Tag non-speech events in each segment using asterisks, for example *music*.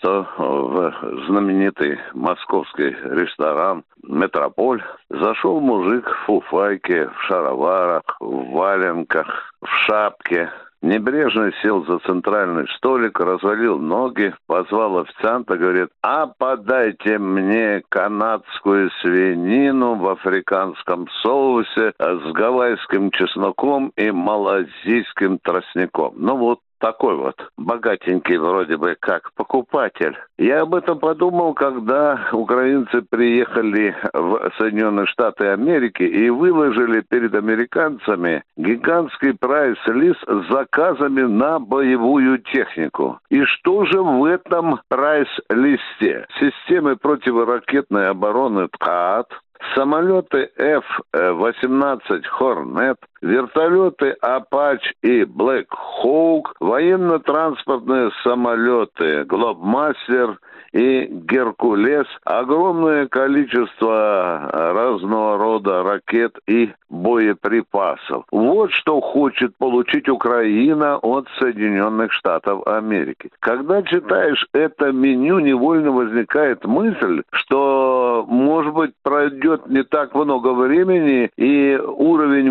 что в знаменитый московский ресторан «Метрополь» зашел мужик в фуфайке, в шароварах, в валенках, в шапке, Небрежно сел за центральный столик, развалил ноги, позвал официанта, говорит, а подайте мне канадскую свинину в африканском соусе с гавайским чесноком и малазийским тростником. Ну вот такой вот богатенький вроде бы как покупатель. Я об этом подумал, когда украинцы приехали в Соединенные Штаты Америки и выложили перед американцами гигантский прайс-лист с заказами на боевую технику. И что же в этом прайс-листе? Системы противоракетной обороны ТКАТ, самолеты F-18 Hornet, вертолеты Apache и Black Hawk, военно-транспортные самолеты Globemaster и Геркулес, огромное количество разного рода ракет и боеприпасов. Вот что хочет получить Украина от Соединенных Штатов Америки. Когда читаешь это меню, невольно возникает мысль, что, может быть, пройдет не так много времени, и уровень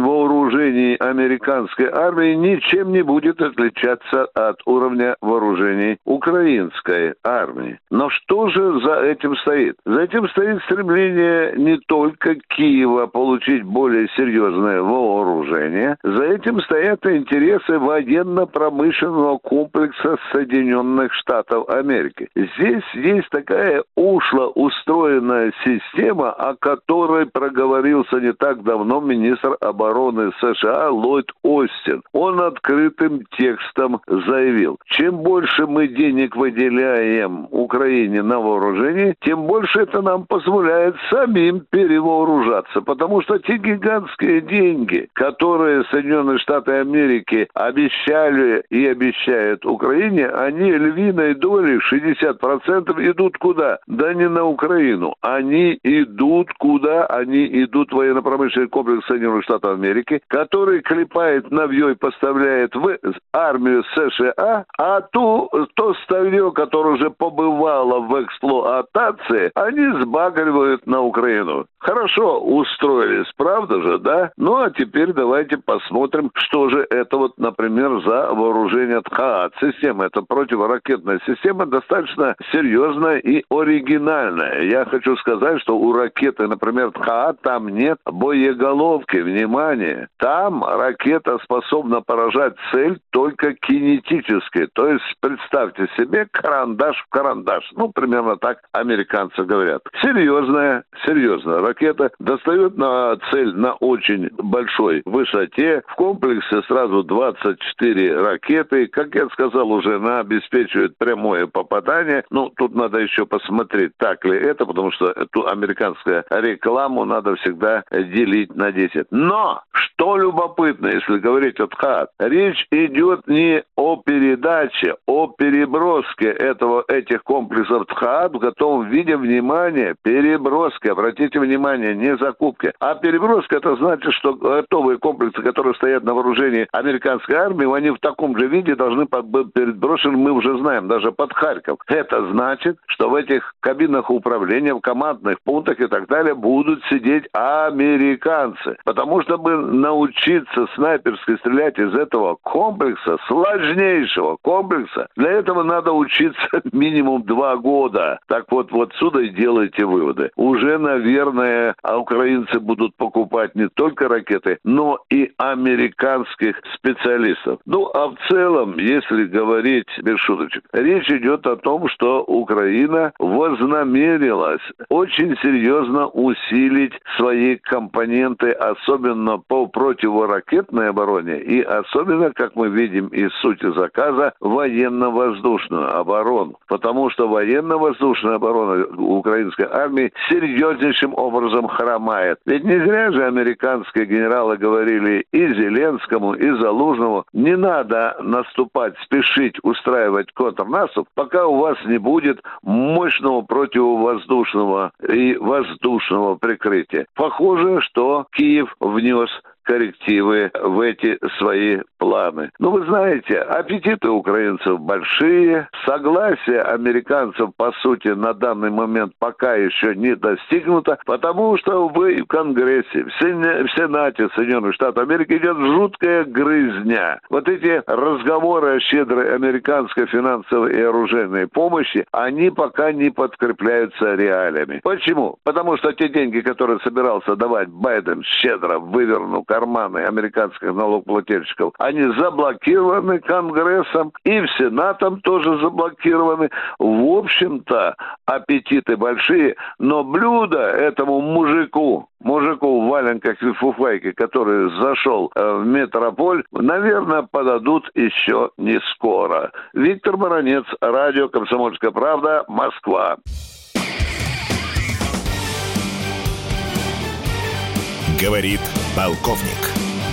вооружений американской армии ничем не будет отличаться от уровня вооружений украинской армии. Но что же за этим стоит? За этим стоит стремление не только Киева получить более серьезное вооружение, за этим стоят интересы военно-промышленного комплекса Соединенных Штатов Америки. Здесь есть такая ушло устроенная система, о которой проговорился не так давно министр обороны США Ллойд Остин. Он открытым текстом заявил, чем больше мы денег выделяем Украине, на вооружении, тем больше это нам позволяет самим перевооружаться. Потому что те гигантские деньги, которые Соединенные Штаты Америки обещали и обещают Украине, они львиной долей, 60% идут куда? Да не на Украину. Они идут куда? Они идут в военно-промышленный комплекс Соединенных Штатов Америки, который клепает навье и поставляет в армию США, а то, то старье, которое уже побывало в эксплуатации, они сбагривают на Украину. Хорошо устроились, правда же, да? Ну, а теперь давайте посмотрим, что же это вот, например, за вооружение ТХААТ. Система, это противоракетная система, достаточно серьезная и оригинальная. Я хочу сказать, что у ракеты, например, ТХААТ, там нет боеголовки, внимание. Там ракета способна поражать цель только кинетически. То есть, представьте себе карандаш в карандаш. Ну, примерно так американцы говорят. Серьезная, серьезная ракета достает на цель на очень большой высоте. В комплексе сразу 24 ракеты. Как я сказал уже, она обеспечивает прямое попадание. Ну, тут надо еще посмотреть, так ли это, потому что эту американскую рекламу надо всегда делить на 10. Но, любопытно, если говорить от ХАТ, речь идет не о передаче, о переброске этого, этих комплексов ТХАТ в готовом виде, внимания переброски, обратите внимание, не закупки, а переброска, это значит, что готовые комплексы, которые стоят на вооружении американской армии, они в таком же виде должны быть переброшены, мы уже знаем, даже под Харьков. Это значит, что в этих кабинах управления, в командных пунктах и так далее будут сидеть американцы. Потому чтобы научиться снайперски стрелять из этого комплекса, сложнейшего комплекса, для этого надо учиться *laughs* минимум два года. Так вот, вот сюда и делайте выводы. Уже, наверное, украинцы будут покупать не только ракеты, но и американских специалистов. Ну, а в целом, если говорить без шуточек, речь идет о том, что Украина вознамерилась очень серьезно усилить свои компоненты, особенно по противоракетной обороне и особенно, как мы видим из сути заказа, военно-воздушную оборону. Потому что военно-воздушная оборона украинской армии серьезнейшим образом хромает. Ведь не зря же американские генералы говорили и Зеленскому, и Залужному, не надо наступать, спешить устраивать контрнаступ, пока у вас не будет мощного противовоздушного и воздушного прикрытия. Похоже, что Киев внес коррективы в эти свои планы. Ну, вы знаете, аппетиты украинцев большие, согласие американцев, по сути, на данный момент пока еще не достигнуто, потому что вы в Конгрессе, в, Сене, в Сенате Соединенных Штатов Америки идет жуткая грызня. Вот эти разговоры о щедрой американской финансовой и оружейной помощи, они пока не подкрепляются реалиями. Почему? Потому что те деньги, которые собирался давать Байден щедро, вывернул карманы американских налогоплательщиков, они заблокированы Конгрессом и в Сенатом тоже заблокированы. В общем-то, аппетиты большие, но блюдо этому мужику, мужику в валенках и фуфайке, который зашел э, в метрополь, наверное, подадут еще не скоро. Виктор Баранец, радио «Комсомольская правда», Москва. Говорит полковник.